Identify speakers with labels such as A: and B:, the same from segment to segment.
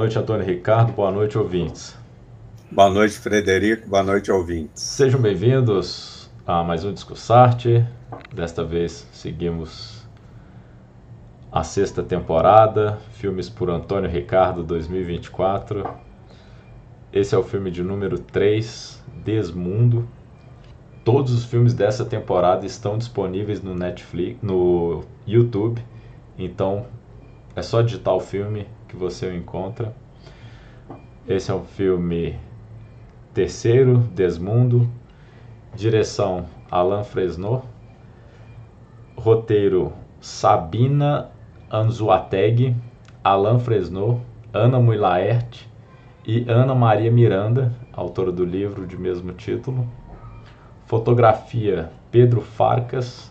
A: Boa noite, Antônio Ricardo. Boa noite, ouvintes.
B: Boa noite, Frederico. Boa noite, ouvintes.
A: Sejam bem-vindos a mais um Discussarte. Desta vez seguimos a sexta temporada, filmes por Antônio Ricardo 2024. Esse é o filme de número 3, Desmundo. Todos os filmes dessa temporada estão disponíveis no Netflix, no YouTube. Então é só digitar o filme que você o encontra. Esse é um filme terceiro, Desmundo. Direção Alain Fresnot. Roteiro Sabina Anzuateg, Alain Fresnot, Ana Mulaert e Ana Maria Miranda, autora do livro de mesmo título. Fotografia Pedro Farcas,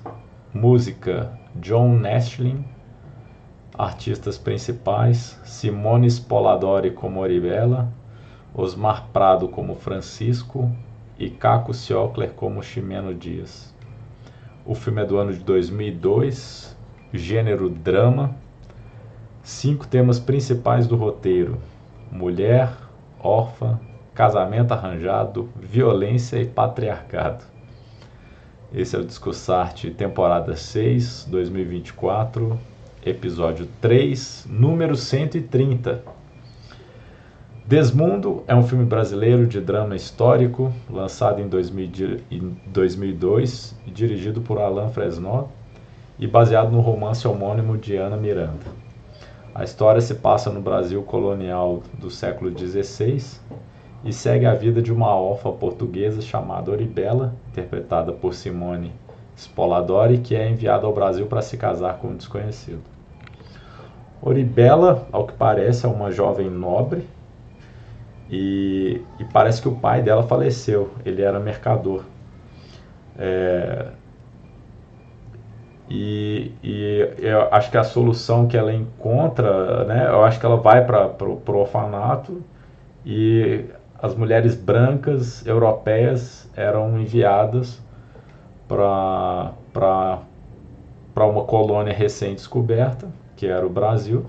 A: música John Nestlin, artistas principais Simone Spoladori como Oribella, Osmar Prado como Francisco e Caco Ciocler como Ximeno Dias. O filme é do ano de 2002, gênero drama. Cinco temas principais do roteiro: mulher, órfã, casamento arranjado, violência e patriarcado. Esse é o Discussarte, temporada 6, 2024, episódio 3, número 130. Desmundo é um filme brasileiro de drama histórico, lançado em 2002 e dirigido por Alain Fresnot e baseado no romance homônimo de Ana Miranda. A história se passa no Brasil colonial do século XVI e segue a vida de uma órfã portuguesa chamada Oribela, interpretada por Simone Spoladori, que é enviada ao Brasil para se casar com um desconhecido. Oribela, ao que parece, é uma jovem nobre e, e, parece que o pai dela faleceu, ele era mercador. É, e, e, eu acho que a solução que ela encontra, né, eu acho que ela vai para o orfanato e as mulheres brancas europeias eram enviadas para uma colônia recém-descoberta, que era o Brasil,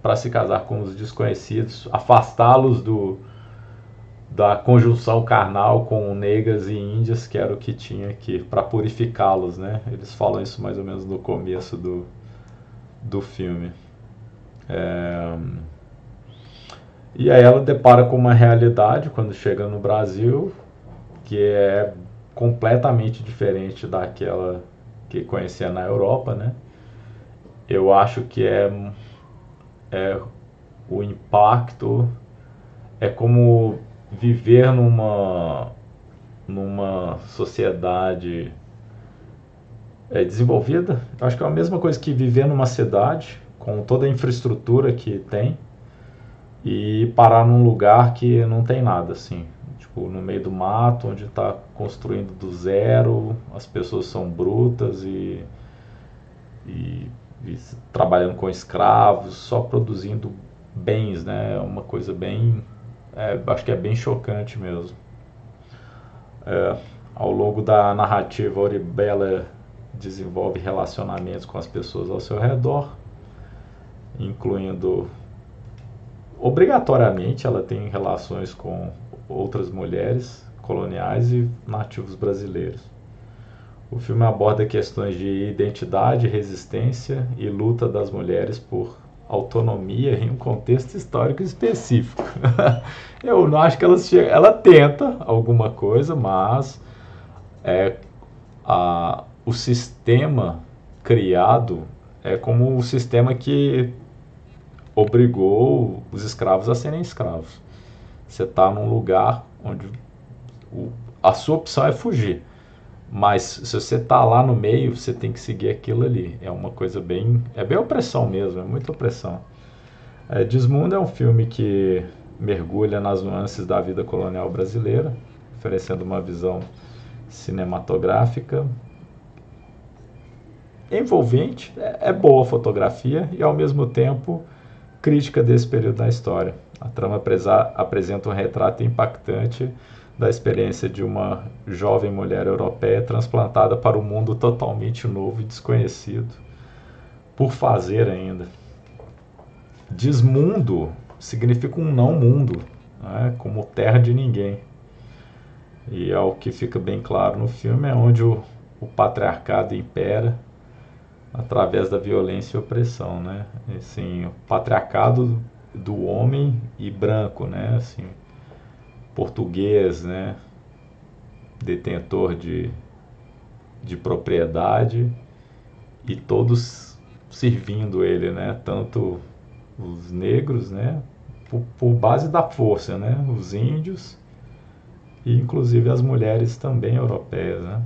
A: para se casar com os desconhecidos, afastá-los do da conjunção carnal com negras e índias, que era o que tinha que para purificá-los, né? Eles falam isso mais ou menos no começo do, do filme. É... E aí ela depara com uma realidade quando chega no Brasil que é completamente diferente daquela que conhecia na Europa, né? Eu acho que é é, o impacto é como viver numa numa sociedade é, desenvolvida. Acho que é a mesma coisa que viver numa cidade com toda a infraestrutura que tem e parar num lugar que não tem nada assim, tipo no meio do mato, onde está construindo do zero, as pessoas são brutas e, e trabalhando com escravos, só produzindo bens, né? Uma coisa bem, é, acho que é bem chocante mesmo. É, ao longo da narrativa, Oribela desenvolve relacionamentos com as pessoas ao seu redor, incluindo obrigatoriamente ela tem relações com outras mulheres coloniais e nativos brasileiros. O filme aborda questões de identidade, resistência e luta das mulheres por autonomia em um contexto histórico específico. Eu não acho que ela, chega, ela tenta alguma coisa, mas é, a, o sistema criado é como o sistema que obrigou os escravos a serem escravos. Você está num lugar onde o, a sua opção é fugir. Mas se você tá lá no meio, você tem que seguir aquilo ali. É uma coisa bem. É bem opressão mesmo, é muita opressão. É, Desmundo é um filme que mergulha nas nuances da vida colonial brasileira, oferecendo uma visão cinematográfica envolvente, é, é boa fotografia e ao mesmo tempo crítica desse período da história. A trama apresenta um retrato impactante da experiência de uma jovem mulher europeia transplantada para um mundo totalmente novo e desconhecido, por fazer ainda. desmundo significa um não mundo, né? como terra de ninguém. E é o que fica bem claro no filme, é onde o, o patriarcado impera através da violência e opressão, né? Assim, o patriarcado do homem e branco, né? Assim, português, né? Detentor de, de propriedade e todos servindo ele, né? Tanto os negros, né? Por, por base da força, né? Os índios e inclusive as mulheres também europeias, né?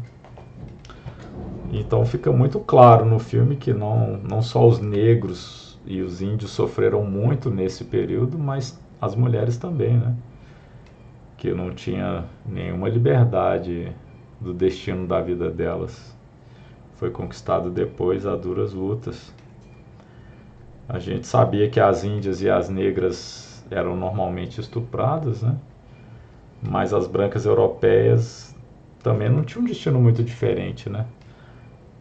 A: Então fica muito claro no filme que não, não só os negros e os índios sofreram muito nesse período, mas as mulheres também, né? Que não tinha nenhuma liberdade do destino da vida delas. Foi conquistado depois a duras lutas. A gente sabia que as índias e as negras eram normalmente estupradas, né? Mas as brancas europeias também não tinham um destino muito diferente, né?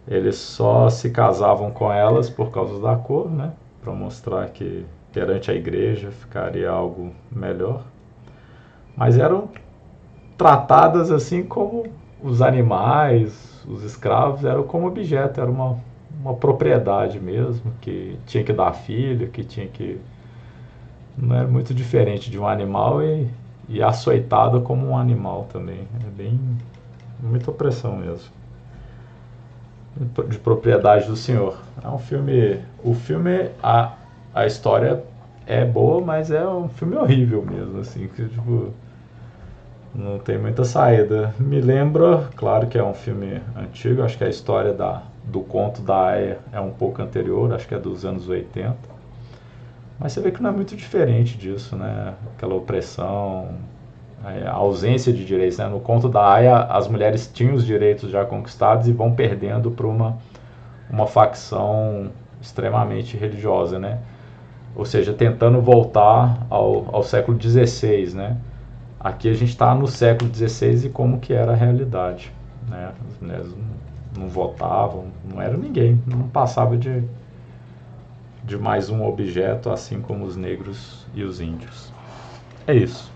A: Eles só se casavam com elas por causa da cor, né? Para mostrar que perante a igreja ficaria algo melhor. Mas eram tratadas assim como os animais, os escravos, eram como objeto, era uma, uma propriedade mesmo, que tinha que dar filho, que tinha que. Não era muito diferente de um animal e e açoitada como um animal também. É bem. muita opressão mesmo. De propriedade do senhor. É um filme. O filme. A, a história é boa, mas é um filme horrível mesmo, assim. Que, tipo. Não tem muita saída. Me lembra, claro que é um filme antigo, acho que a história da, do conto da Aya é um pouco anterior, acho que é dos anos 80 mas você vê que não é muito diferente disso, né? Aquela opressão, a ausência de direitos. Né? No conto da Aya, as mulheres tinham os direitos já conquistados e vão perdendo para uma, uma facção extremamente religiosa, né? Ou seja, tentando voltar ao, ao século XVI, né? Aqui a gente está no século XVI e como que era a realidade, né? As mulheres não, não votavam, não era ninguém, não passava de de mais um objeto, assim como os negros e os índios. É isso.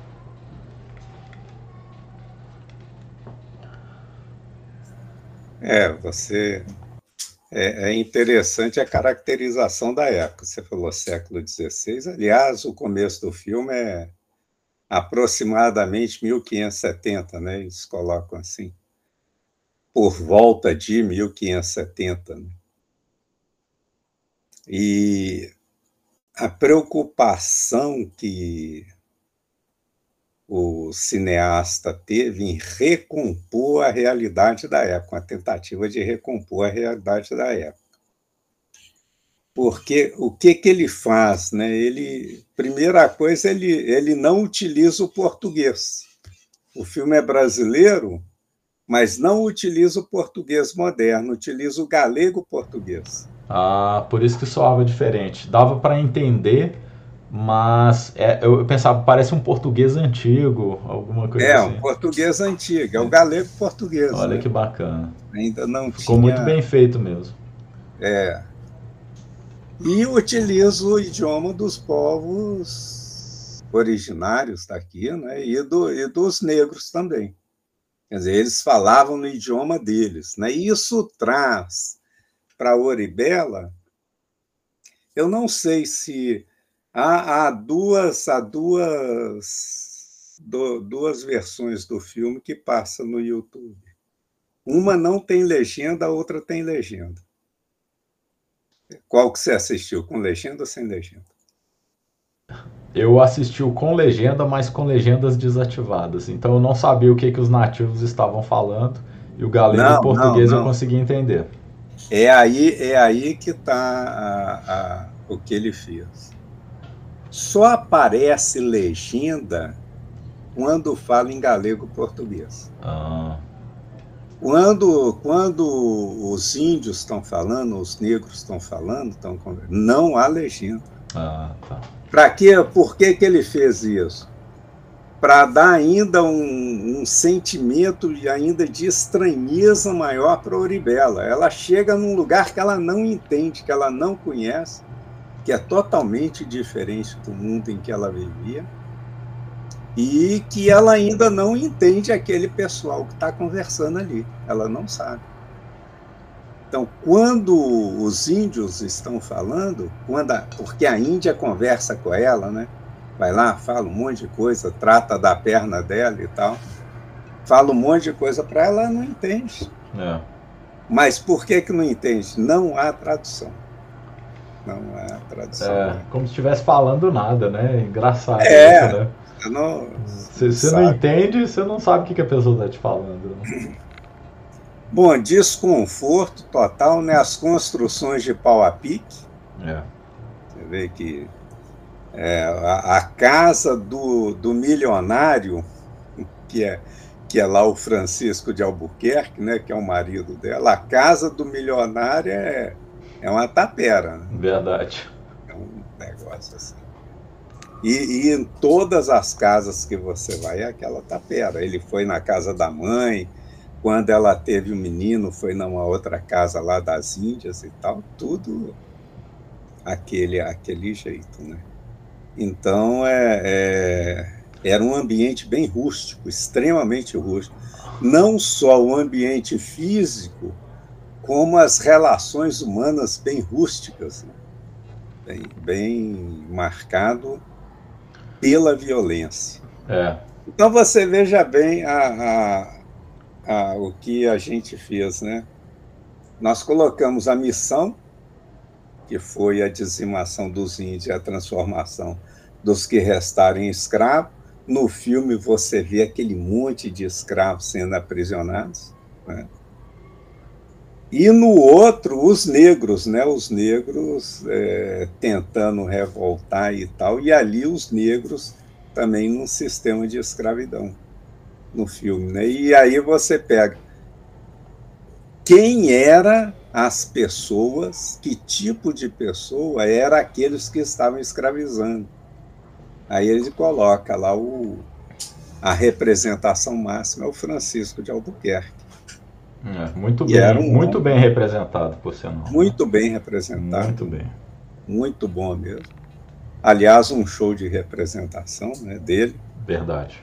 B: É, você. É, é, interessante a caracterização da época. Você falou século XVI. Aliás, o começo do filme é aproximadamente 1570, né? Eles colocam assim. Por volta de 1570. Né? E a preocupação que o cineasta teve em recompor a realidade da época, uma tentativa de recompor a realidade da época. Porque o que, que ele faz? Né? Ele, primeira coisa, ele, ele não utiliza o português. O filme é brasileiro, mas não utiliza o português moderno, utiliza o galego português.
A: Ah, por isso que soava diferente. Dava para entender, mas é, eu pensava, parece um português antigo, alguma coisa
B: é,
A: assim.
B: É, um português antigo, é o galego português.
A: Olha
B: né?
A: que bacana.
B: Ainda não
A: Ficou
B: tinha...
A: muito bem feito mesmo.
B: É. E utiliza o idioma dos povos originários daqui, né? E, do, e dos negros também. Quer dizer, eles falavam no idioma deles, né? E isso traz para Oribela, eu não sei se há, há duas há duas do, duas versões do filme que passam no YouTube. Uma não tem legenda, a outra tem legenda. Qual que você assistiu, com legenda ou sem legenda?
A: Eu assisti o com legenda, mas com legendas desativadas. Então eu não sabia o que, que os nativos estavam falando e o galego não, e o português não, não. eu consegui entender.
B: É aí, é aí que está o que ele fez. Só aparece legenda quando fala em galego português.
A: Ah.
B: Quando, quando os índios estão falando, os negros estão falando, não há legenda.
A: Ah, tá.
B: Para quê? Por que, que ele fez isso? para dar ainda um, um, sentimento ainda de estranheza maior para a Oribela. Ela chega num lugar que ela não entende, que ela não conhece, que é totalmente diferente do mundo em que ela vivia e que ela ainda não entende aquele pessoal que está conversando ali. Ela não sabe. Então, quando os índios estão falando, quando a, porque a Índia conversa com ela, né? Vai lá, fala um monte de coisa, trata da perna dela e tal, fala um monte de coisa para ela, ela não entende. É. Mas por que que não entende? Não há tradução. Não há tradução.
A: É, como se estivesse falando nada, né? Engraçado é, isso, né? Não, você, você não entende, você não sabe o que, a pessoa está te falando. Né?
B: Bom, desconforto total, né? As construções de pau a pique. É. Você vê que é, a, a, casa do, do milionário, que é, que é lá o Francisco de Albuquerque, né? Que é o marido dela, a casa do milionário é, é uma tapera. Né?
A: Verdade.
B: É um negócio assim. E, e, em todas as casas que você vai é aquela tapera. Ele foi na casa da mãe, quando ela teve o um menino, foi numa outra casa lá das Índias e tal, tudo aquele, aquele jeito, né? Então, é, é, era um ambiente bem rústico, extremamente rústico. Não só o ambiente físico, como as relações humanas bem rústicas, né? bem, bem marcado pela violência. É. Então você veja bem a, a, a, o que a gente fez, né? Nós colocamos a missão, que foi a dizimação dos índios a transformação dos que restarem escravos. No filme você vê aquele monte de escravos sendo aprisionados. Né? E no outro, os negros, né? Os negros é, tentando revoltar e tal, e ali os negros também num sistema de escravidão no filme, né? E aí você pega quem era as pessoas, que tipo de pessoa era aqueles que estavam escravizando. Aí ele coloca lá o, a representação máxima é o Francisco de Albuquerque.
A: É, muito, bem, um muito bem representado, por sinal.
B: Muito bem representado.
A: Muito bem.
B: Muito bom mesmo. Aliás, um show de representação né, dele.
A: Verdade.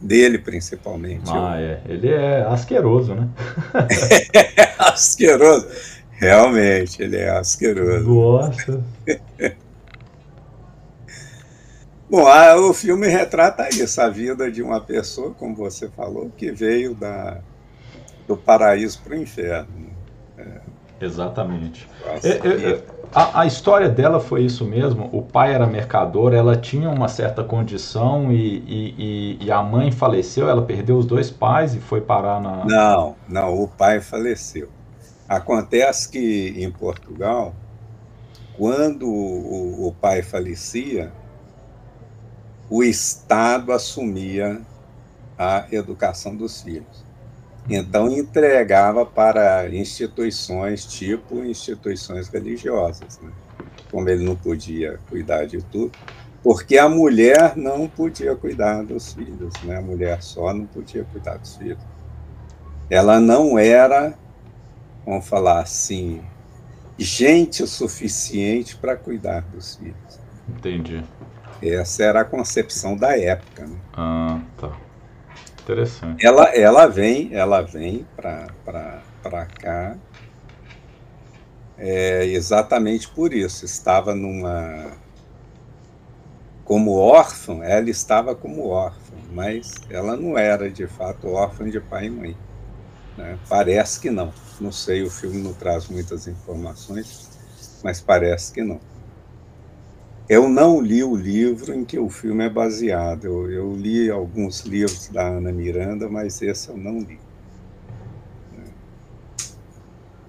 B: Dele, principalmente.
A: Ah, é. Ele é asqueroso, né?
B: é, asqueroso. Realmente, ele é asqueroso.
A: Nossa.
B: Bom, a, o filme retrata isso, a vida de uma pessoa, como você falou, que veio da, do paraíso para o inferno.
A: É. Exatamente. É, é, a, a, história dela foi isso mesmo. O pai era mercador, ela tinha uma certa condição e, e, e, a mãe faleceu. Ela perdeu os dois pais e foi parar na.
B: Não, não, o pai faleceu. Acontece que em Portugal, quando o, o pai falecia, o Estado assumia a educação dos filhos. Então entregava para instituições tipo instituições religiosas, né? como ele não podia cuidar de tudo, porque a mulher não podia cuidar dos filhos, né? a mulher só não podia cuidar dos filhos. Ela não era, vamos falar assim, gente o suficiente para cuidar dos filhos.
A: Entendi.
B: Essa era a concepção da época. Né?
A: Ah, tá. Interessante.
B: Ela, ela vem, ela vem para cá é, exatamente por isso. Estava numa. Como órfã, ela estava como órfã, mas ela não era de fato órfã de pai e mãe. Né? Parece que não. Não sei, o filme não traz muitas informações, mas parece que não. Eu não li o livro em que o filme é baseado. Eu, eu, li alguns livros da Ana Miranda, mas esse eu não li.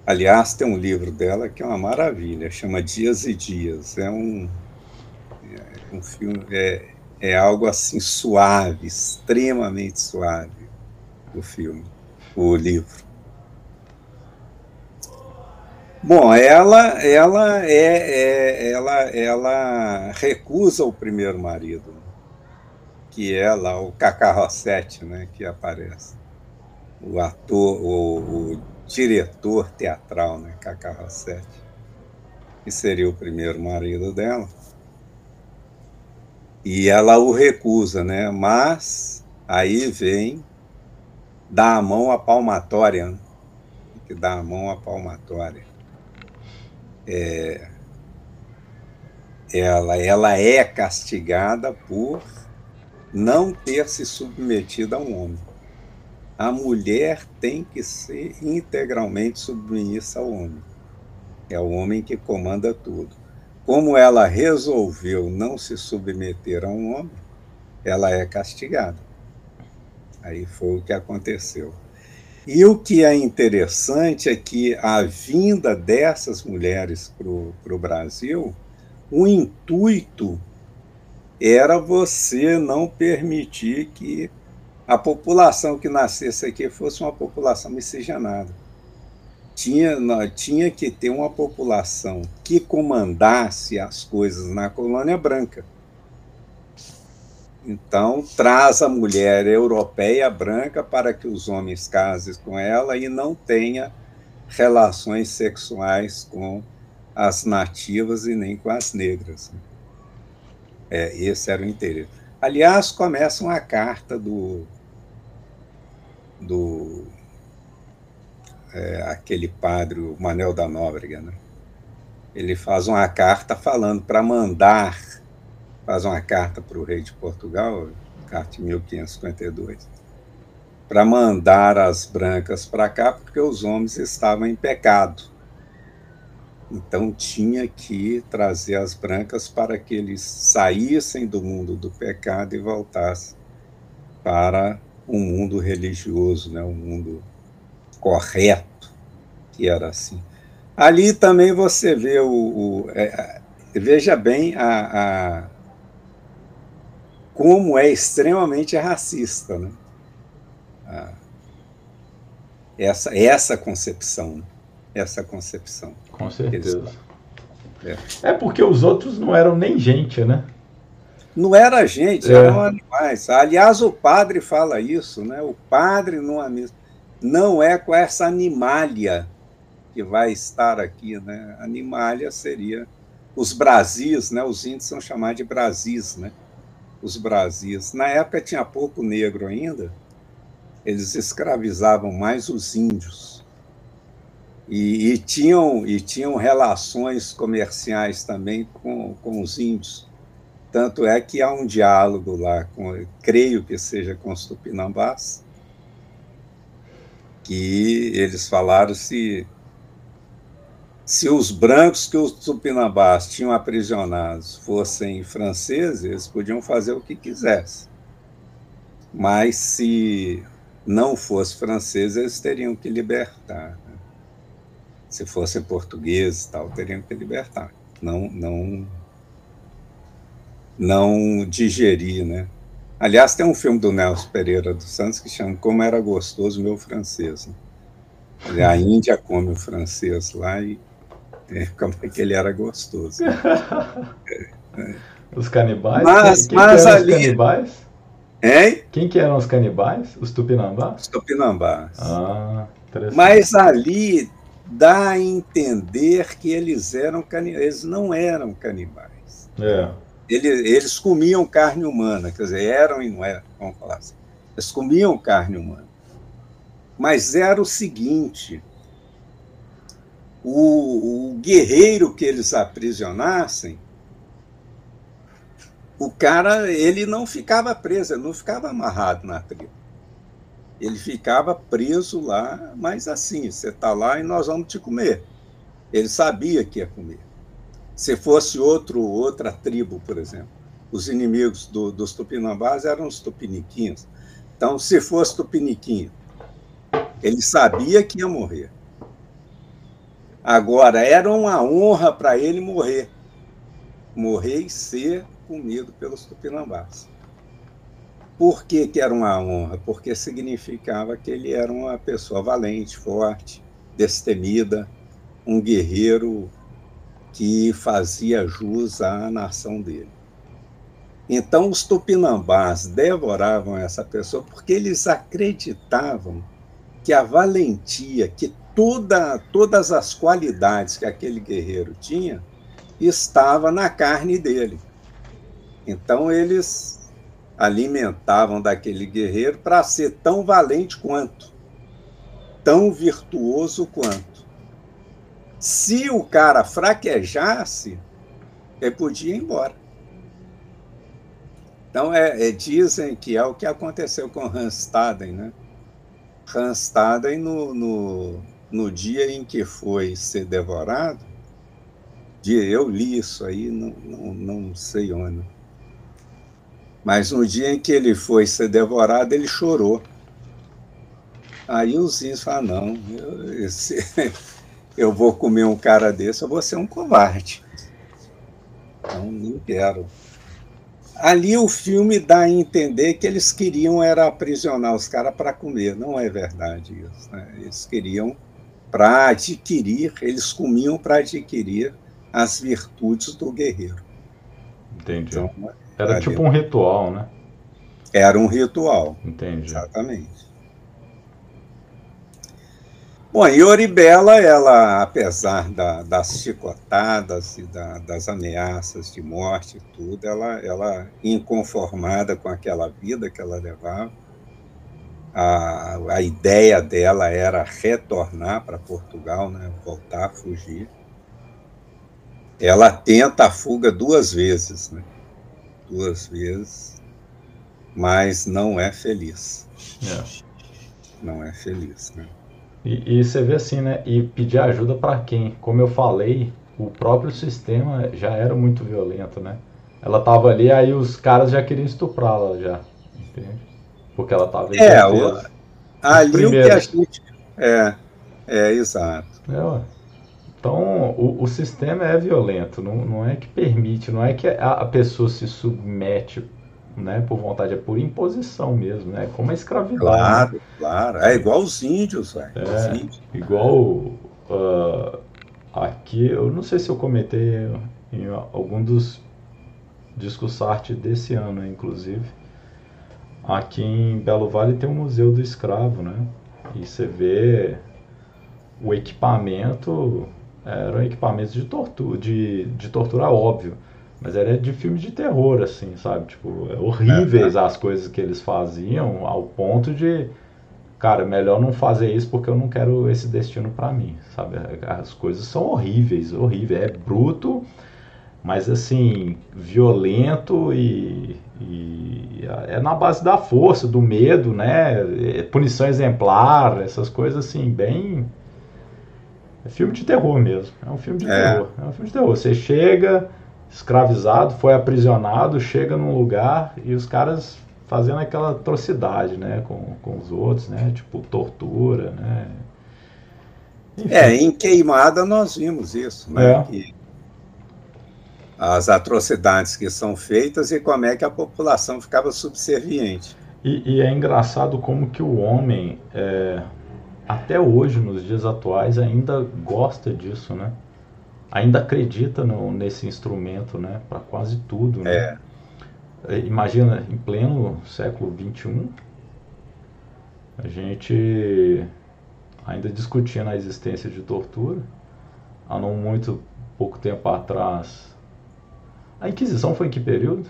B: Aliás, tem um livro dela que é uma maravilha, chama Dias e Dias. É um, é um filme, é, é algo assim suave, extremamente suave, o filme, o livro. Bom, ela, ela é, é, ela, ela recusa o primeiro marido, que é lá o Cacá Rossetti, né, que aparece, o ator, o, o diretor teatral, né, Cacá Rossetti. que seria o primeiro marido dela. E ela o recusa, né? Mas aí vem dá a mão à palmatória, né? que dá a mão à palmatória. É, ela, ela é castigada por não ter se submetido a um homem. A mulher tem que ser integralmente submissa ao homem. É o homem que comanda tudo. Como ela resolveu não se submeter a um homem, ela é castigada. Aí foi o que aconteceu. E o que é interessante é que a vinda dessas mulheres para o Brasil, o intuito era você não permitir que a população que nascesse aqui fosse uma população miscigenada. Tinha, tinha que ter uma população que comandasse as coisas na colônia branca. Então, traz a mulher europeia branca para que os homens casem com ela e não tenha relações sexuais com as nativas e nem com as negras. É, esse era o interesse. Aliás, começa uma carta do, do é, aquele padre, o Manel da Nóbrega, né? Ele faz uma carta falando para mandar faz uma carta para o rei de Portugal, carta de 1552, para mandar as brancas para cá, porque os homens estavam em pecado. Então tinha que trazer as brancas para que eles saíssem do mundo do pecado e voltassem para um mundo religioso, né? um mundo correto, que era assim. Ali também você vê o. o é, veja bem a, a como é extremamente racista, né? Ah, essa, essa concepção, essa concepção.
A: Com certeza. É. é. porque os outros não eram nem gente, né?
B: Não era gente, é. eram animais. Aliás, o padre fala isso, né? O padre não é. Não é com essa animália que vai estar aqui, né? Animália seria os Brasis, né? Os índios são chamados de Brasis, né? Os Brasis. Na época tinha pouco negro ainda, eles escravizavam mais os índios. E, e, tinham, e tinham relações comerciais também com, com os índios. Tanto é que há um diálogo lá, com, creio que seja com os tupinambás, que eles falaram se se os brancos que os tupinambás tinham aprisionados fossem franceses, eles podiam fazer o que quisessem. Mas se não fosse francês, eles teriam que libertar. Né? Se fossem portugueses, tal, teriam que libertar. Não, não, não digerir, né? Aliás, tem um filme do Nelson Pereira dos Santos que chama Como Era Gostoso Meu Francês. Né? A Índia come o francês lá e como é que ele era gostoso.
A: Os canibais?
B: Mas,
A: quem,
B: quem mas
A: eram
B: ali...
A: os canibais?
B: Hein?
A: Quem que eram os canibais? Os tupinambás?
B: Os tupinambás.
A: Ah, interessante.
B: Mas ali dá a entender que eles eram canibais. Eles não eram canibais.
A: É.
B: Eles, eles comiam carne humana, quer dizer, eram e não eram, vamos falar assim. Eles comiam carne humana. Mas era o seguinte: o, o guerreiro que eles aprisionassem, o cara ele não ficava preso, ele não ficava amarrado na tribo. Ele ficava preso lá, mas assim, você está lá e nós vamos te comer. Ele sabia que ia comer. Se fosse outro outra tribo, por exemplo, os inimigos do, dos tupinambás eram os tupiniquins. Então, se fosse tupiniquim, ele sabia que ia morrer. Agora, era uma honra para ele morrer. Morrer e ser comido pelos tupinambás. Por que, que era uma honra? Porque significava que ele era uma pessoa valente, forte, destemida, um guerreiro que fazia jus à nação dele. Então, os tupinambás devoravam essa pessoa porque eles acreditavam que a valentia, que toda, todas as qualidades que aquele guerreiro tinha estava na carne dele. Então eles alimentavam daquele guerreiro para ser tão valente quanto, tão virtuoso quanto. Se o cara fraquejasse, ele podia ir embora. Então, é, é, dizem que é o que aconteceu com Hans Staden, né? Hans Staden, no, no, no dia em que foi ser devorado, eu li isso aí, não, não, não sei onde, mas no dia em que ele foi ser devorado, ele chorou. Aí os índios falaram, não, eu, esse, eu vou comer um cara desse, eu vou ser um covarde. Então, não quero. Ali o filme dá a entender que eles queriam era aprisionar os caras para comer. Não é verdade isso. Né? Eles queriam para adquirir, eles comiam para adquirir as virtudes do guerreiro.
A: Entendi. Então, era tipo um ritual, né?
B: Era um ritual.
A: Entendi.
B: Exatamente. Bom, e Oribela, ela, apesar da, das chicotadas e da, das ameaças de morte e tudo, ela, ela, inconformada com aquela vida que ela levava, a, a ideia dela era retornar para Portugal, né, voltar a fugir. Ela tenta a fuga duas vezes, né? duas vezes, mas não é feliz.
A: É.
B: Não é feliz, né?
A: E, e você vê assim, né? E pedir ajuda para quem? Como eu falei, o próprio sistema já era muito violento, né? Ela tava ali, aí os caras já queriam estuprá-la já, entende? Porque ela tava
B: É, o, ali o que a gente... É, é, exato.
A: É, então, o, o, sistema é violento, não, não é que permite, não é que a, a pessoa se submete né, por vontade, é por imposição mesmo, né? Como a escravidão.
B: Claro, né? claro. É igual os índios.
A: É, índios. igual uh, aqui, eu não sei se eu comentei em algum dos discussarte desse ano, inclusive. Aqui em Belo Vale tem um museu do escravo, né? E você vê o equipamento, eram equipamentos de tortura, de, de tortura óbvio mas era de filme de terror, assim, sabe? Tipo, é horríveis as coisas que eles faziam, ao ponto de, cara, melhor não fazer isso porque eu não quero esse destino para mim, sabe? As coisas são horríveis, horríveis. É bruto, mas assim, violento e, e é na base da força, do medo, né? É punição exemplar, essas coisas assim, bem. É filme de terror mesmo. É um filme de é. terror. É um filme de terror. Você chega escravizado, foi aprisionado, chega num lugar e os caras fazendo aquela atrocidade, né, com, com os outros, né, tipo tortura, né.
B: Enfim. É, em Queimada nós vimos isso, né, é. que as atrocidades que são feitas e como é que a população ficava subserviente.
A: E, e é engraçado como que o homem, é, até hoje, nos dias atuais, ainda gosta disso, né? ainda acredita no, nesse instrumento, né, para quase tudo, né?
B: É.
A: é. Imagina, em pleno século XXI, a gente ainda discutindo a existência de tortura, há não muito pouco tempo atrás. A Inquisição foi em que período?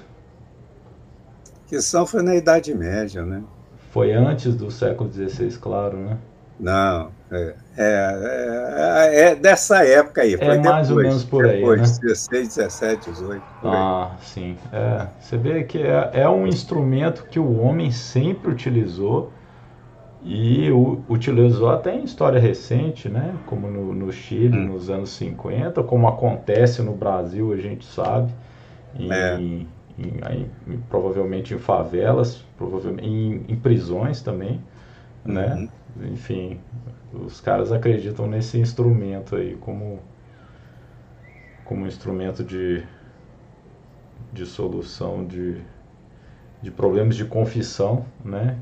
B: A Inquisição foi na Idade Média, né?
A: Foi antes do século XVI, claro, né?
B: Não, é, é, é, é, dessa época aí.
A: Foi é mais depois, ou menos por aí.
B: Depois,
A: né?
B: 16, 17, 18.
A: Ah,
B: aí.
A: sim. É, você vê que é, é um instrumento que o homem sempre utilizou e o, utilizou até em história recente, né? Como no, no Chile, hum. nos anos 50, como acontece no Brasil, a gente sabe, em, é. em, em, provavelmente em favelas, provavelmente em, prisões também, né? Uhum enfim, os caras acreditam nesse instrumento aí como como instrumento de, de solução de, de problemas de confissão, né?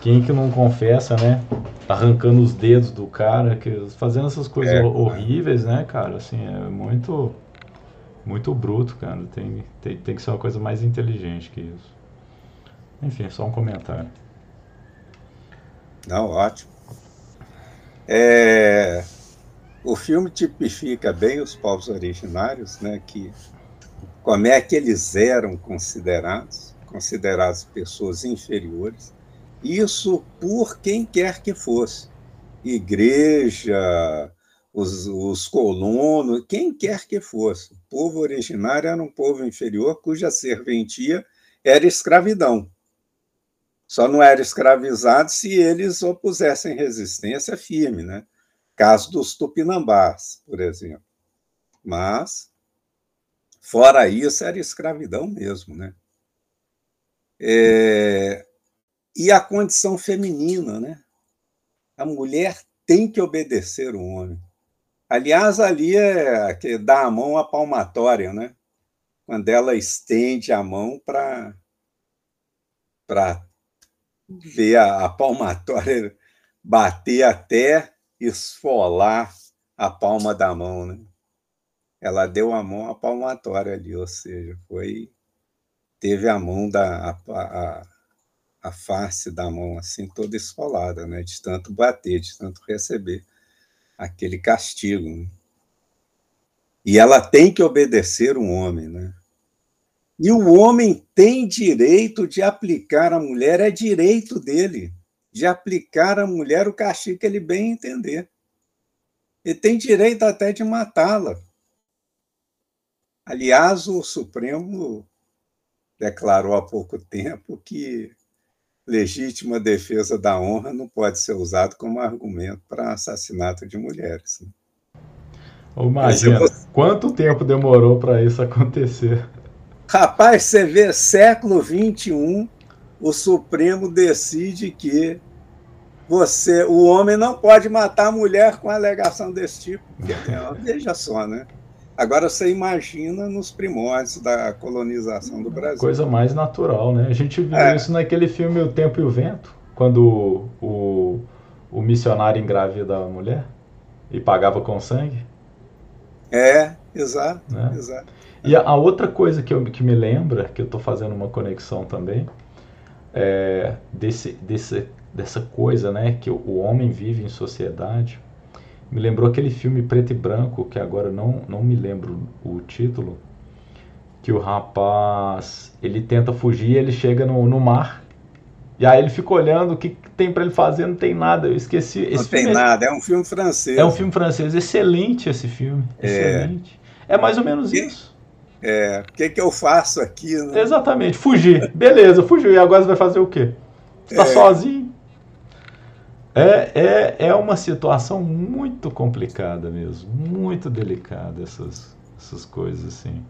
A: Quem que não confessa, né? Arrancando os dedos do cara, que, fazendo essas coisas é, horríveis, né, cara? Assim, é muito muito bruto, cara. Tem, tem, tem que ser uma coisa mais inteligente que isso. Enfim, só um comentário.
B: Não, ótimo. É, o filme tipifica bem os povos originários, né, que como é que eles eram considerados, considerados pessoas inferiores, isso por quem quer que fosse, igreja, os, os colonos, quem quer que fosse. Povo originário era um povo inferior cuja serventia era escravidão. Só não era escravizado se eles opusessem resistência firme, né? Caso dos tupinambás, por exemplo. Mas, fora isso, era escravidão mesmo, né? É... E a condição feminina, né? A mulher tem que obedecer o homem. Aliás, ali é que dá a mão à palmatória, né? Quando ela estende a mão para ver a, a palmatória bater até esfolar a palma da mão, né? Ela deu a mão à palmatória ali, ou seja, foi teve a mão da a, a, a face da mão assim toda esfolada, né? De tanto bater, de tanto receber aquele castigo. Né? E ela tem que obedecer um homem, né? E o homem tem direito de aplicar à mulher, é direito dele, de aplicar à mulher o castigo que ele bem entender. Ele tem direito até de matá-la. Aliás, o Supremo declarou há pouco tempo que legítima defesa da honra não pode ser usado como argumento para assassinato de mulheres. Né?
A: Imagina, quanto tempo demorou para isso acontecer?
B: Rapaz, você vê, século XXI, o Supremo decide que você, o homem não pode matar a mulher com alegação desse tipo. Veja só, né? Agora você imagina nos primórdios da colonização do Brasil.
A: Coisa mais natural, né? A gente viu é. isso naquele filme O Tempo e o Vento, quando o, o missionário engravida a mulher e pagava com sangue.
B: É, exato, né? exato.
A: E a, outra coisa que, eu, que me lembra, que eu estou fazendo uma conexão também, é desse, desse, dessa coisa né, que o homem vive em sociedade, me lembrou aquele filme preto e branco, que agora não, não me lembro o título, que o rapaz ele tenta fugir, ele chega no, no mar e aí ele fica olhando o que tem para ele fazer, não tem nada. Eu esqueci.
B: Não tem é nada, é um filme francês.
A: É um filme francês, excelente esse filme, é. excelente. É mais ou menos isso.
B: É, o que, que eu faço aqui? Né?
A: Exatamente, fugir. Beleza, fugiu. E agora você vai fazer o quê? Você está é. sozinho? É, é, é uma situação muito complicada mesmo, muito delicada essas, essas coisas assim.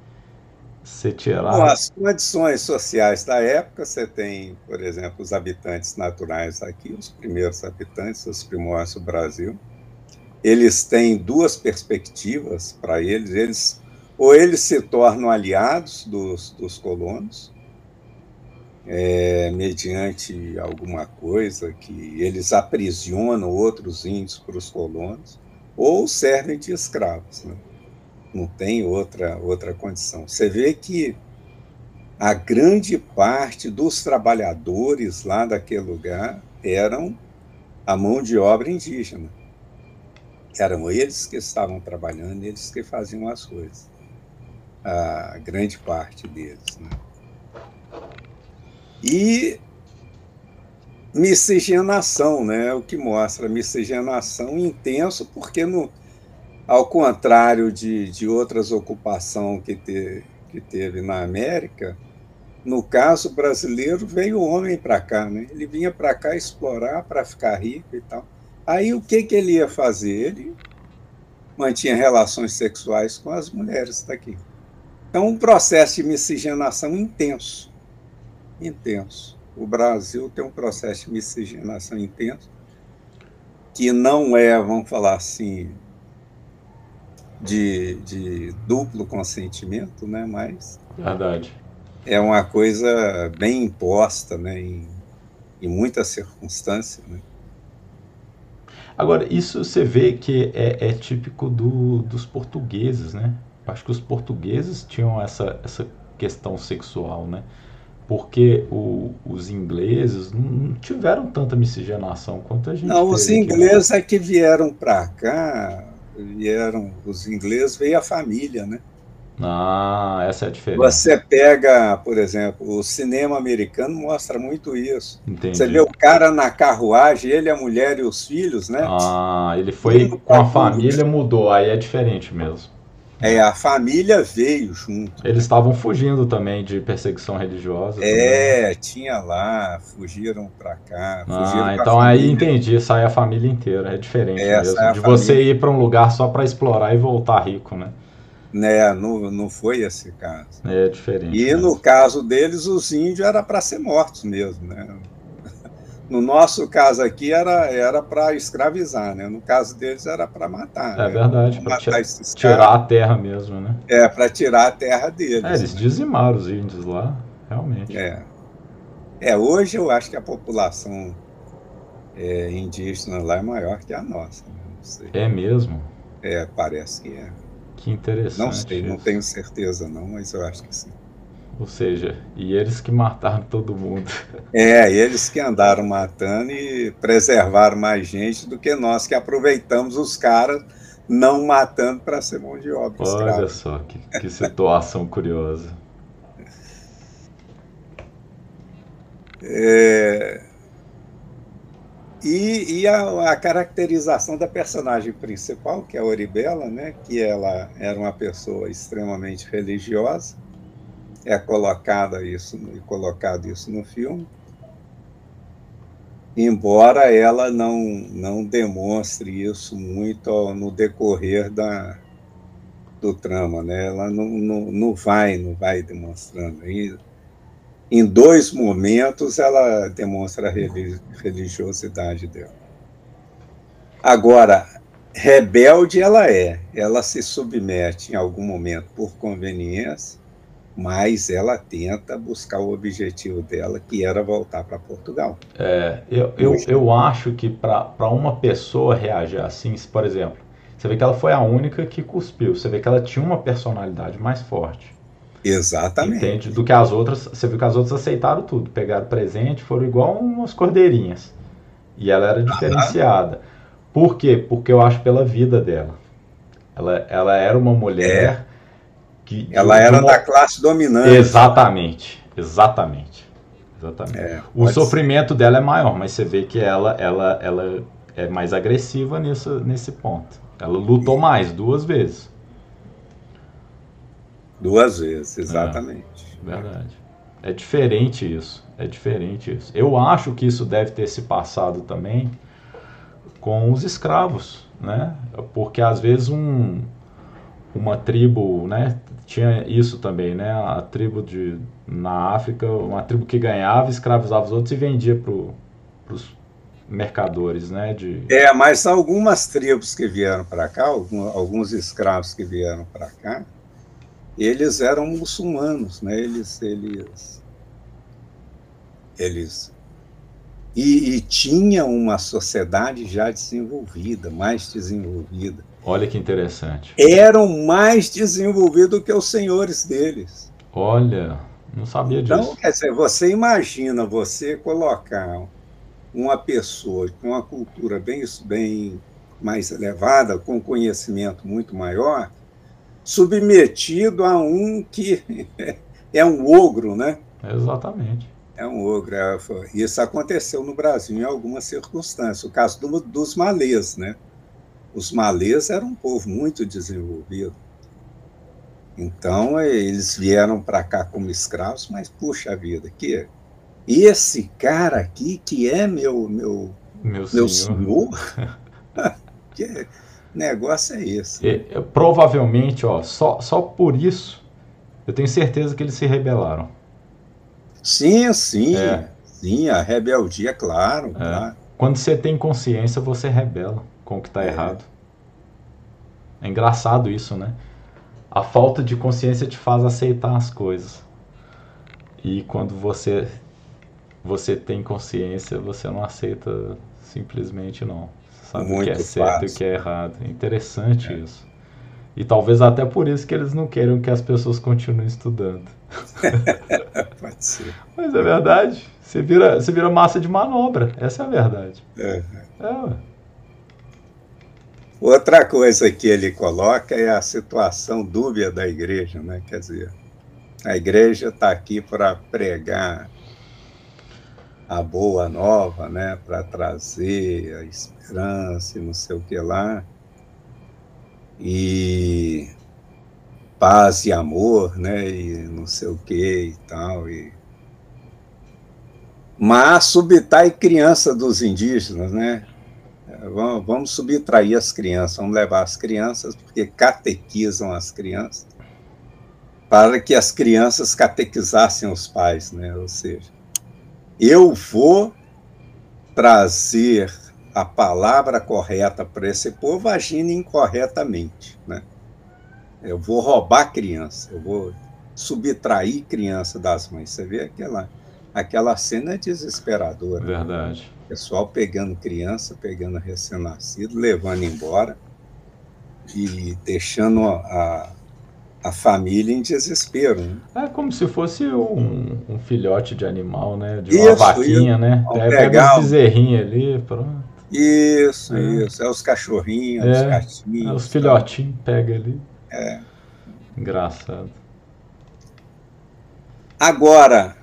A: Você tirar...
B: As condições sociais da época, você tem, por exemplo, os habitantes naturais aqui, os primeiros habitantes, os primórdios do Brasil. Eles têm duas perspectivas para eles. Eles ou eles se tornam aliados dos, dos colonos, é, mediante alguma coisa que eles aprisionam outros índios para os colonos, ou servem de escravos. Né? Não tem outra, outra condição. Você vê que a grande parte dos trabalhadores lá daquele lugar eram a mão de obra indígena. Eram eles que estavam trabalhando, eles que faziam as coisas a grande parte deles. Né? E miscigenação, né? o que mostra miscigenação intenso, porque no, ao contrário de, de outras ocupações que, te, que teve na América, no caso brasileiro veio o homem para cá, né? ele vinha para cá explorar para ficar rico e tal. Aí o que, que ele ia fazer? Ele mantinha relações sexuais com as mulheres daqui. É um processo de miscigenação intenso. Intenso. O Brasil tem um processo de miscigenação intenso que não é, vamos falar assim, de, de duplo consentimento, né? mas
A: Verdade.
B: é uma coisa bem imposta né? em, em muitas circunstâncias. Né?
A: Agora, isso você vê que é, é típico do, dos portugueses, né? acho que os portugueses tinham essa, essa questão sexual, né? Porque o, os ingleses não tiveram tanta miscigenação quanto a gente.
B: Não, os ingleses é que vieram para cá, vieram os ingleses, veio a família, né?
A: Ah, essa é a diferença.
B: Você pega, por exemplo, o cinema americano mostra muito isso.
A: Entendi.
B: Você vê o cara na carruagem, ele, a mulher e os filhos, né?
A: Ah, ele foi com a família, mudou, aí é diferente mesmo.
B: É, a família veio junto.
A: Eles estavam fugindo também de perseguição religiosa.
B: É, também. tinha lá, fugiram para cá.
A: ah, então aí entendi, sai a família inteira, é diferente é, mesmo. De você ir para um lugar só para explorar e voltar rico, né?
B: Né, não, não foi esse caso.
A: É diferente.
B: E mesmo. no caso deles, os índios era para ser mortos mesmo, né? No nosso caso aqui era era para escravizar, né? No caso deles era para matar.
A: É né? verdade, para tirar, tirar a terra mesmo, né?
B: É, para tirar a terra deles. É,
A: eles né? dizimaram os índios lá, realmente.
B: É. É, hoje eu acho que a população é, indígena lá é maior que a nossa. Né?
A: É mesmo?
B: É, parece que é.
A: Que interessante.
B: Não sei, isso. não tenho certeza não, mas eu acho que sim.
A: Ou seja, e eles que mataram todo mundo.
B: É, eles que andaram matando e preservaram mais gente do que nós que aproveitamos os caras não matando para ser mão de obra.
A: Olha escravo. só, que, que situação curiosa.
B: É, e, e a, a, caracterização da personagem principal, que é a Oribela, né, que ela era uma pessoa extremamente religiosa, é colocada isso e colocado isso no filme, embora ela não não demonstre isso muito no decorrer da do trama, né? Ela não, não, não vai não vai demonstrando. E, em dois momentos ela demonstra a religiosidade dela. Agora, rebelde ela é, ela se submete em algum momento por conveniência, mas ela tenta buscar o objetivo dela, que era voltar para Portugal.
A: É, eu, eu, eu acho que para uma pessoa reagir assim, por exemplo, você vê que ela foi a única que cuspiu, você vê que ela tinha uma personalidade mais forte.
B: Exatamente.
A: Entende? Do que as outras, você viu que as outras aceitaram tudo, pegaram presente, foram igual umas cordeirinhas. E ela era diferenciada. Por quê? Porque eu acho pela vida dela. Ela, ela era uma mulher é
B: que, Ela era uma... da classe dominante.
A: Exatamente, exatamente. exatamente. É, o sofrimento ser. dela é maior, mas você vê que ela, ela, ela é mais agressiva nesse, nesse ponto. Ela lutou mais, duas vezes.
B: Duas vezes, exatamente.
A: É, verdade. É diferente isso. É diferente isso. Eu acho que isso deve ter se passado também com os escravos, né? Porque às vezes um, uma tribo, né? Tinha isso também, né? A tribo de na África, uma tribo que ganhava, escravizava os outros e vendia para os mercadores, né? De...
B: É, mas algumas tribos que vieram para cá, alguns escravos que vieram para cá, eles eram muçulmanos, né? Eles, eles, eles e, e tinha uma sociedade já desenvolvida, mais desenvolvida.
A: Olha que interessante.
B: Eram mais desenvolvidos que os senhores deles.
A: Olha, não sabia disso.
B: Então, quer dizer, você imagina você colocar uma pessoa com uma cultura bem, bem mais elevada, com conhecimento muito maior, submetido a um que é um ogro, né?
A: Exatamente.
B: É um ogro. É, isso aconteceu no Brasil em algumas circunstâncias. O caso do, dos malês, né? Os malês eram um povo muito desenvolvido. Então, eles vieram para cá como escravos, mas, puxa vida, que esse cara aqui que é meu meu
A: meu, meu senhor,
B: que negócio é esse? E,
A: provavelmente, ó, só, só por isso, eu tenho certeza que eles se rebelaram.
B: Sim, sim, é. sim, a rebeldia, claro, é. claro.
A: Quando você tem consciência, você rebela com o que está é. errado. É engraçado isso, né? A falta de consciência te faz aceitar as coisas. E quando você você tem consciência, você não aceita simplesmente não. Você sabe Muito o que é certo e o que é errado. É interessante é. isso. E talvez até por isso que eles não queiram que as pessoas continuem estudando.
B: Pode ser.
A: Mas é verdade. Você vira, você vira massa de manobra. Essa é a verdade. É. é
B: Outra coisa que ele coloca é a situação dúbia da igreja, né? Quer dizer, a igreja está aqui para pregar a boa nova, né? Para trazer a esperança e não sei o que lá. E paz e amor, né? E não sei o que e tal. E... Mas subtrai criança dos indígenas, né? Vamos, subtrair as crianças, vamos levar as crianças, porque catequizam as crianças, para que as crianças catequizassem os pais, né? Ou seja, eu vou trazer a palavra correta para esse povo agindo incorretamente, né? Eu vou roubar criança, eu vou subtrair criança das mães. Você vê aquela, aquela cena é desesperadora.
A: Verdade.
B: Né? Pessoal pegando criança, pegando recém-nascido, levando embora e deixando a, a família em desespero. Né?
A: É como se fosse um, um, filhote de animal, né? De uma isso, vaquinha, isso. né? Pega, pega um bezerrinho ali, pronto.
B: Isso, é. isso. É os cachorrinhos, é, os gatinhos.
A: É os filhotinhos, pega ali. É. Engraçado.
B: Agora,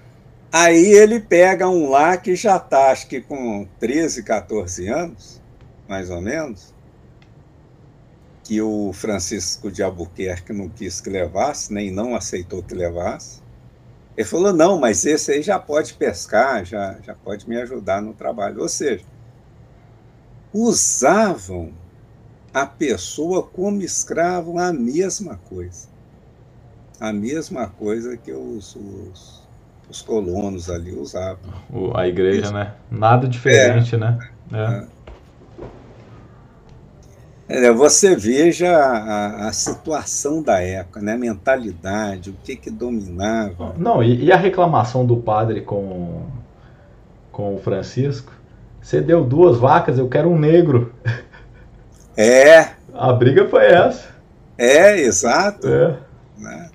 B: aí ele pega um lá que já está, acho que com 13, 14 anos, mais ou menos, que o Francisco de Albuquerque não quis que levasse, nem não aceitou que levasse. Ele falou: não, mas esse aí já pode pescar, já, já pode me ajudar no trabalho. Ou seja, usavam a pessoa como escravo a mesma coisa. A mesma coisa que os, os, os colonos ali usavam.
A: A igreja, Isso. né? Nada diferente,
B: é,
A: né?
B: É. É, você veja a, a, situação da época, né? a mentalidade, o que que dominava.
A: Não, e, e, a reclamação do padre com, com o Francisco? Você deu duas vacas, eu quero um negro.
B: É.
A: A briga foi essa.
B: É, exato.
A: É.
B: Né?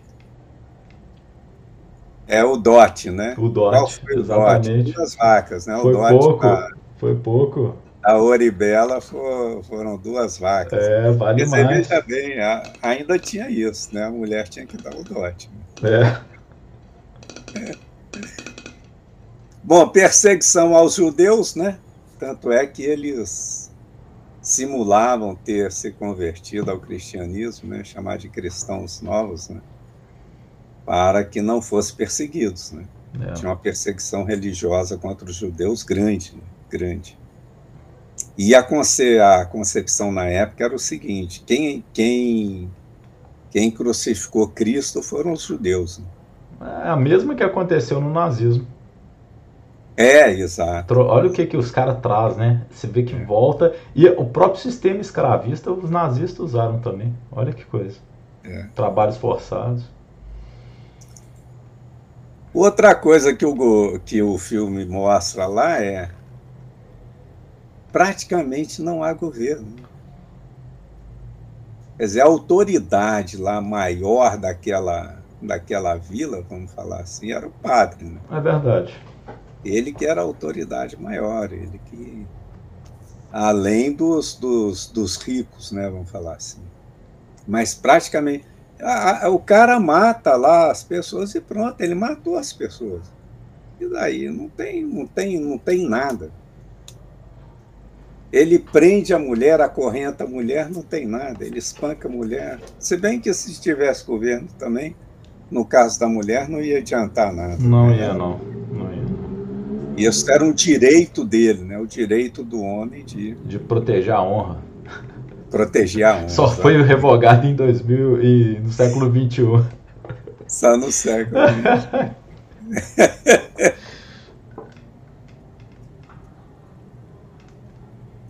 B: É o dote, né?
A: O dote, exatamente.
B: Duas vacas, né?
A: Foi
B: o
A: dote pouco, da, foi pouco.
B: A Oribela for, foram duas vacas.
A: É, vale Porque mais.
B: Você veja bem, ainda tinha isso, né? A mulher tinha que dar o dote.
A: Né?
B: É. Bom, perseguição aos judeus, né? Tanto é que eles simulavam ter se convertido ao cristianismo, né, chamar de cristãos novos, né, para que não fossem perseguidos. Né. É. Tinha uma perseguição religiosa contra os judeus grande, né, grande. E a, conce a concepção na época era o seguinte: quem, quem, quem crucificou Cristo foram os judeus. Né.
A: É a mesma que aconteceu no nazismo.
B: É, exato.
A: Olha o que, que os caras trazem, né? Você vê que volta. E o próprio sistema escravista, os nazistas usaram também. Olha que coisa. É. Trabalhos forçados.
B: Outra coisa que o, que o filme mostra lá é praticamente não há governo. Quer dizer, a autoridade lá maior daquela, daquela vila, vamos falar assim, era o padre. Né?
A: É verdade.
B: Ele que era a autoridade maior, ele que. Além dos, dos, dos ricos, né, vamos falar assim. Mas praticamente. A, a, o cara mata lá as pessoas e pronto, ele matou as pessoas. E daí não tem, não tem, não tem nada. Ele prende a mulher, acorrenta a mulher, não tem nada. Ele espanca a mulher. Se bem que se tivesse governo também, no caso da mulher, não ia adiantar nada.
A: Não ia, não. não ia.
B: Isso era um direito dele, né? o direito do homem de...
A: De proteger a honra.
B: Proteger a honra.
A: Só foi revogado em 2000 e no século 21.
B: Só no século 21.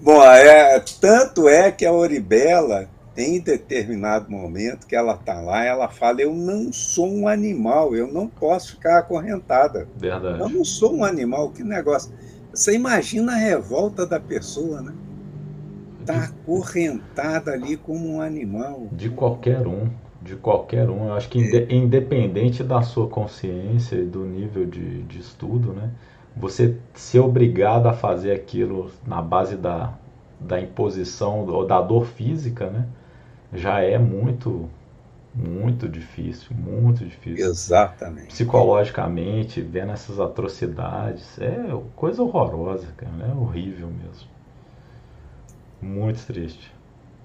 B: Bom, é, tanto é que a Oribela em determinado momento que ela está lá, ela fala: Eu não sou um animal, eu não posso ficar acorrentada.
A: Verdade.
B: Eu não sou um animal, que negócio. Você imagina a revolta da pessoa, né? Está acorrentada ali como um animal.
A: De qualquer um, de qualquer um. Eu acho que é. independente da sua consciência e do nível de, de estudo, né? Você ser obrigado a fazer aquilo na base da, da imposição ou da dor física, né? Já é muito, muito difícil, muito difícil.
B: Exatamente.
A: Psicologicamente, vendo essas atrocidades, é coisa horrorosa, cara, é horrível mesmo. Muito triste.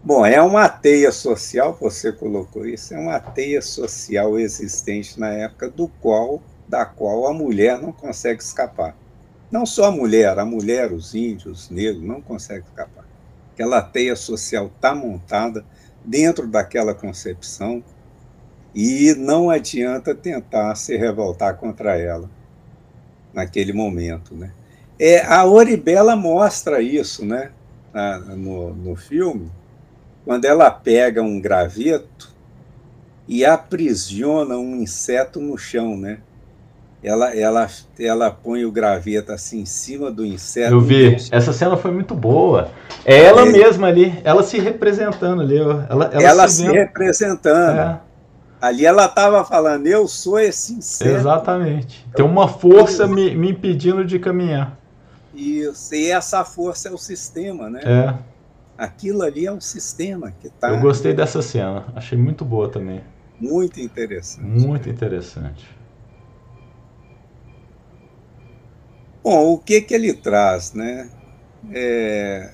B: Bom, é uma teia social, você colocou isso, é uma teia social existente na época do qual, da qual a mulher não consegue escapar. Não só a mulher, a mulher, os índios, os negros, não conseguem escapar. Aquela teia social está montada dentro daquela concepção e não adianta tentar se revoltar contra ela naquele momento, né? É, a Oribela mostra isso, né? Na, no, no filme, quando ela pega um graveto e aprisiona um inseto no chão, né? ela, ela, ela põe o graveto assim em cima do inseto.
A: Eu vi. Essa cena foi muito boa. É ela é. mesma ali, ela se representando ali. Ela,
B: ela, ela se, se representando. É. Ali ela estava falando, eu sou esse inseto.
A: Exatamente. Tem uma força me, me impedindo de caminhar.
B: Isso, e essa força é o sistema, né?
A: É.
B: Aquilo ali é um sistema que está.
A: Eu gostei dessa cena, achei muito boa também.
B: Muito interessante.
A: Muito interessante.
B: Bom, o que, que ele traz, né? É,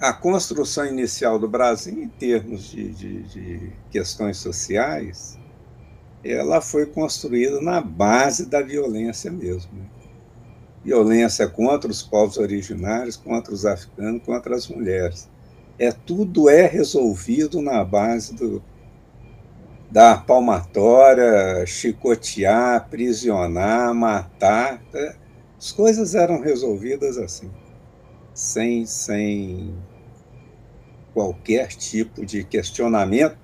B: a construção inicial do Brasil, em termos de, de, de, questões sociais, ela foi construída na base da violência mesmo. Né? Violência contra os povos originários, contra os africanos, contra as mulheres. É tudo é resolvido na base do, dar palmatória, chicotear, aprisionar, matar. Né? As coisas eram resolvidas assim, sem, sem qualquer tipo de questionamento,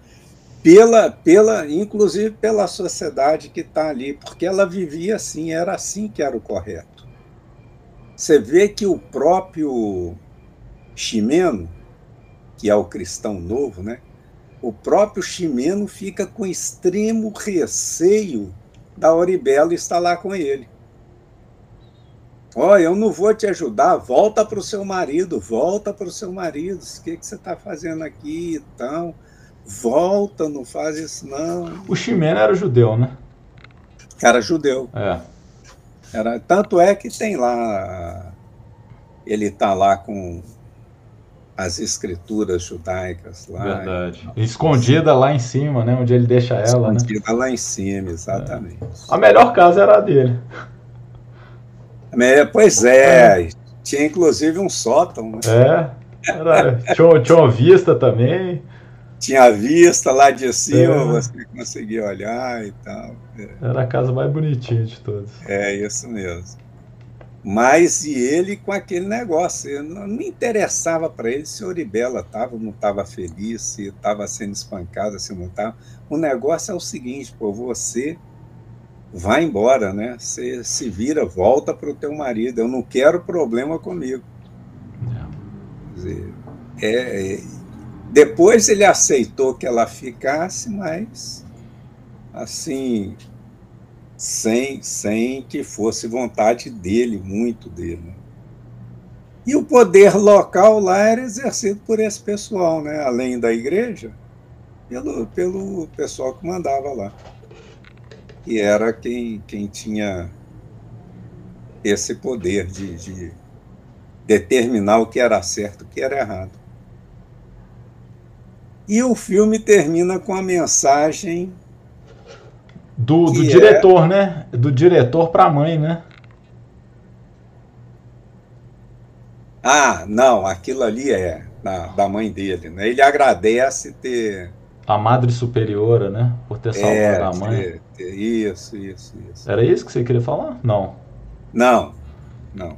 B: pela, pela, inclusive pela sociedade que está ali, porque ela vivia assim, era assim que era o correto. Você vê que o próprio Ximeno, que é o cristão novo, né? o próprio Ximeno fica com extremo receio da Oribela estar lá com ele. Ó, oh, eu não vou te ajudar, volta para o seu marido, volta para o seu marido, o que, que você está fazendo aqui e então, Volta, não faz isso não.
A: O Ximeno era judeu, né?
B: Era judeu.
A: É.
B: Era, tanto é que tem lá, ele está lá com as escrituras judaicas lá.
A: Verdade. Escondida lá em cima, né? Onde ele deixa ela,
B: né? Escondida lá em cima, exatamente. É.
A: A melhor casa era a dele.
B: É, pois é. é. Tinha inclusive um sótão, né?
A: É. Era, tinha, tinha uma vista também.
B: Tinha a vista lá de cima, é. você conseguia olhar e tal.
A: É. Era a casa mais bonitinha de todas.
B: É, isso mesmo. Mas e ele com aquele negócio, não, não interessava para ele se Oribela estava ou não estava feliz, se estava sendo espancada, se não estava. O negócio é o seguinte, pô, você vai embora, né? Você se vira, volta para o teu marido. Eu não quero problema comigo. Dizer, é, é, depois ele aceitou que ela ficasse, mas assim sem, sem que fosse vontade dele, muito dele. E o poder local lá era exercido por esse pessoal, né? além da igreja, pelo, pelo pessoal que mandava lá. E era quem, quem tinha esse poder de, de determinar o que era certo e o que era errado. E o filme termina com a mensagem
A: do, do diretor, é... né? Do diretor para a mãe, né?
B: Ah, não, aquilo ali é da, da mãe dele, né? Ele agradece ter.
A: A madre superiora, né? Por ter salvado é, a mãe. É,
B: isso, isso, isso.
A: Era isso que você queria falar? Não.
B: Não, não.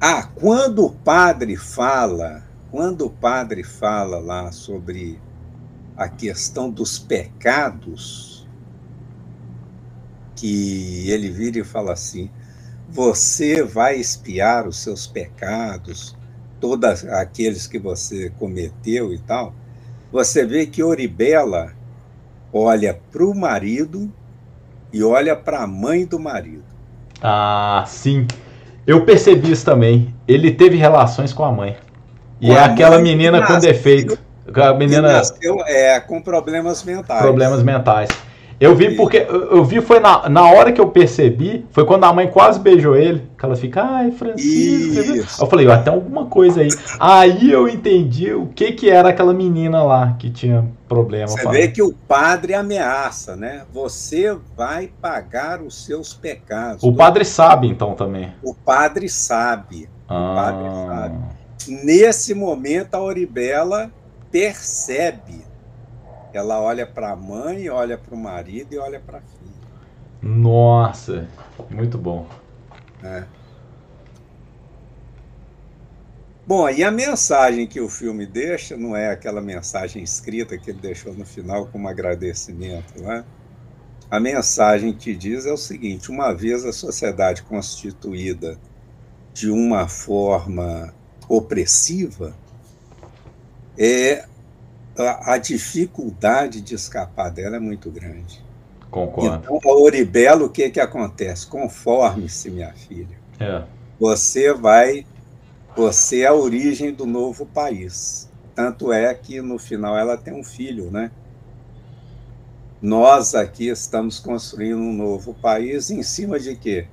B: Ah, quando o padre fala, quando o padre fala lá sobre a questão dos pecados, que ele vira e fala assim: você vai espiar os seus pecados, todos aqueles que você cometeu e tal. Você vê que Oribela olha para o marido e olha para a mãe do marido.
A: Ah, sim. Eu percebi isso também. Ele teve relações com a mãe. E é aquela menina com defeito. A menina.
B: Nasceu, é, com problemas mentais.
A: Problemas mentais. Eu vi porque eu vi foi na, na hora que eu percebi, foi quando a mãe quase beijou ele, que ela fica, ai, Francisco. Eu falei, até alguma coisa aí. Aí eu entendi o que que era aquela menina lá que tinha problema.
B: Você vê que o padre ameaça, né? Você vai pagar os seus pecados.
A: O padre sabe então também.
B: O padre sabe. Ah. O padre sabe. Nesse momento a Oribela percebe ela olha para a mãe, olha para o marido e olha para a filha.
A: Nossa, muito bom.
B: É. Bom, e a mensagem que o filme deixa não é aquela mensagem escrita que ele deixou no final como agradecimento, né? A mensagem que diz é o seguinte: uma vez a sociedade constituída de uma forma opressiva, é a, a, dificuldade de escapar dela é muito grande.
A: Concordo.
B: Então, a Oribelo, o que, que acontece? Conforme-se, minha filha.
A: É.
B: Você vai. Você é a origem do novo país. Tanto é que no final ela tem um filho, né? Nós aqui estamos construindo um novo país em cima de quê?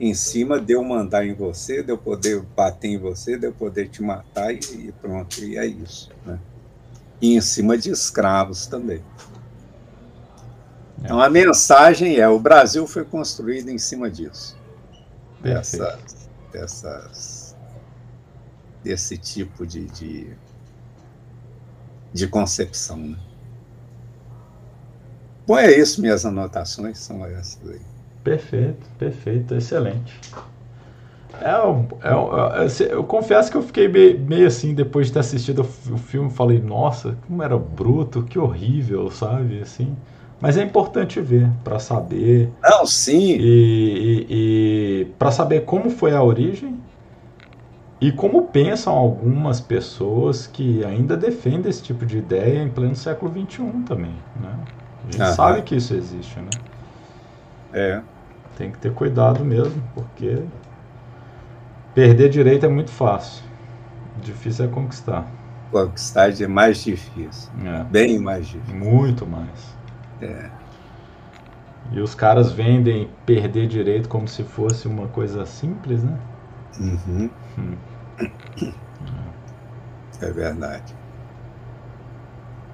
B: Em cima de eu mandar em você, de eu poder bater em você, de eu poder te matar e, pronto, e é isso. Né? e em cima de escravos também. Então a mensagem é: o Brasil foi construído em cima disso, dessas, dessas, desse tipo de, de, de concepção. Né? Bom, é isso, minhas anotações são essas aí.
A: Perfeito, perfeito, excelente. É, é, é, eu confesso que eu fiquei meio assim depois de ter assistido o filme. Falei, nossa, como era bruto, que horrível, sabe? Assim. Mas é importante ver para saber.
B: Não, sim.
A: E, e, e para saber como foi a origem e como pensam algumas pessoas que ainda defendem esse tipo de ideia em pleno século XXI também. Né? A gente Aham. sabe que isso existe, né?
B: É.
A: Tem que ter cuidado mesmo, porque Perder direito é muito fácil. Difícil é conquistar.
B: Conquistar é mais difícil. É. Bem mais difícil.
A: Muito mais.
B: É.
A: E os caras vendem perder direito como se fosse uma coisa simples, né?
B: Uhum. Hum. É verdade.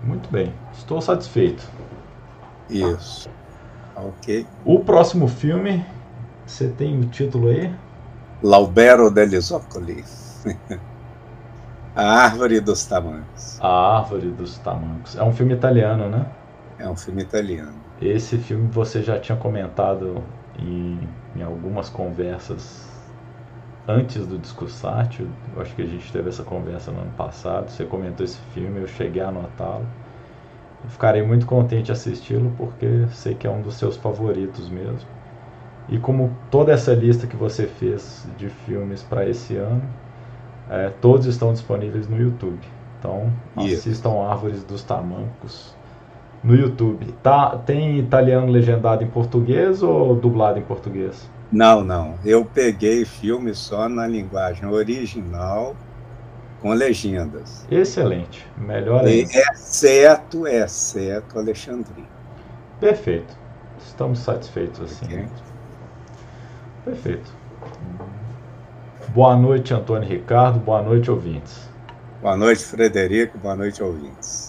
A: Muito bem. Estou satisfeito.
B: Isso. Ok.
A: O próximo filme, você tem o título aí?
B: Laubero degli Zoccoli. A Árvore dos Tamancos.
A: A Árvore dos Tamancos. É um filme italiano, né?
B: É um filme italiano.
A: Esse filme você já tinha comentado em, em algumas conversas antes do Discursatio. Eu acho que a gente teve essa conversa no ano passado. Você comentou esse filme, eu cheguei a anotá-lo. Ficarei muito contente de assisti-lo porque sei que é um dos seus favoritos mesmo. E como toda essa lista que você fez de filmes para esse ano, é, todos estão disponíveis no YouTube. Então assistam Árvores dos Tamancos no YouTube. Tá, tem italiano legendado em português ou dublado em português?
B: Não, não. Eu peguei filme só na linguagem original com legendas.
A: Excelente. Melhor ainda.
B: Exceto, exceto Alexandre.
A: Perfeito. Estamos satisfeitos assim. Okay. Perfeito. Boa noite, Antônio Ricardo. Boa noite, ouvintes.
B: Boa noite, Frederico. Boa noite, ouvintes.